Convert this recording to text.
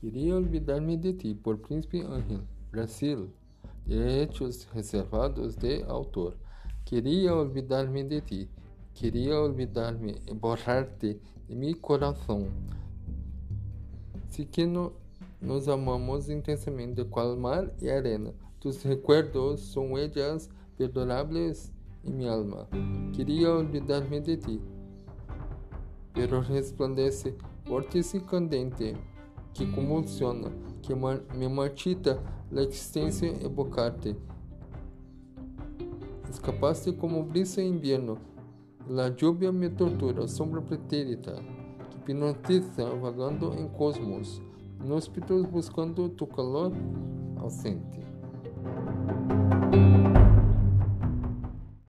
Queria olvidar-me de ti, por Príncipe Ángel, Brasil. Direitos reservados de autor. Queria olvidar-me de ti. Queria olvidar-me e borrar-te de meu coração. Se que no, nos amamos intensamente, qual mar e arena, tus recuerdos são huellas perdonables em minha alma. Queria olvidar-me de ti, pero resplandece vórtice candente que convulsiona, que me marchita la existencia evocarte. Escapaste como brisa en invierno, la lluvia me tortura, sombra pretérita, que hipnotiza vagando en cosmos, inhóspitos buscando tu calor ausente.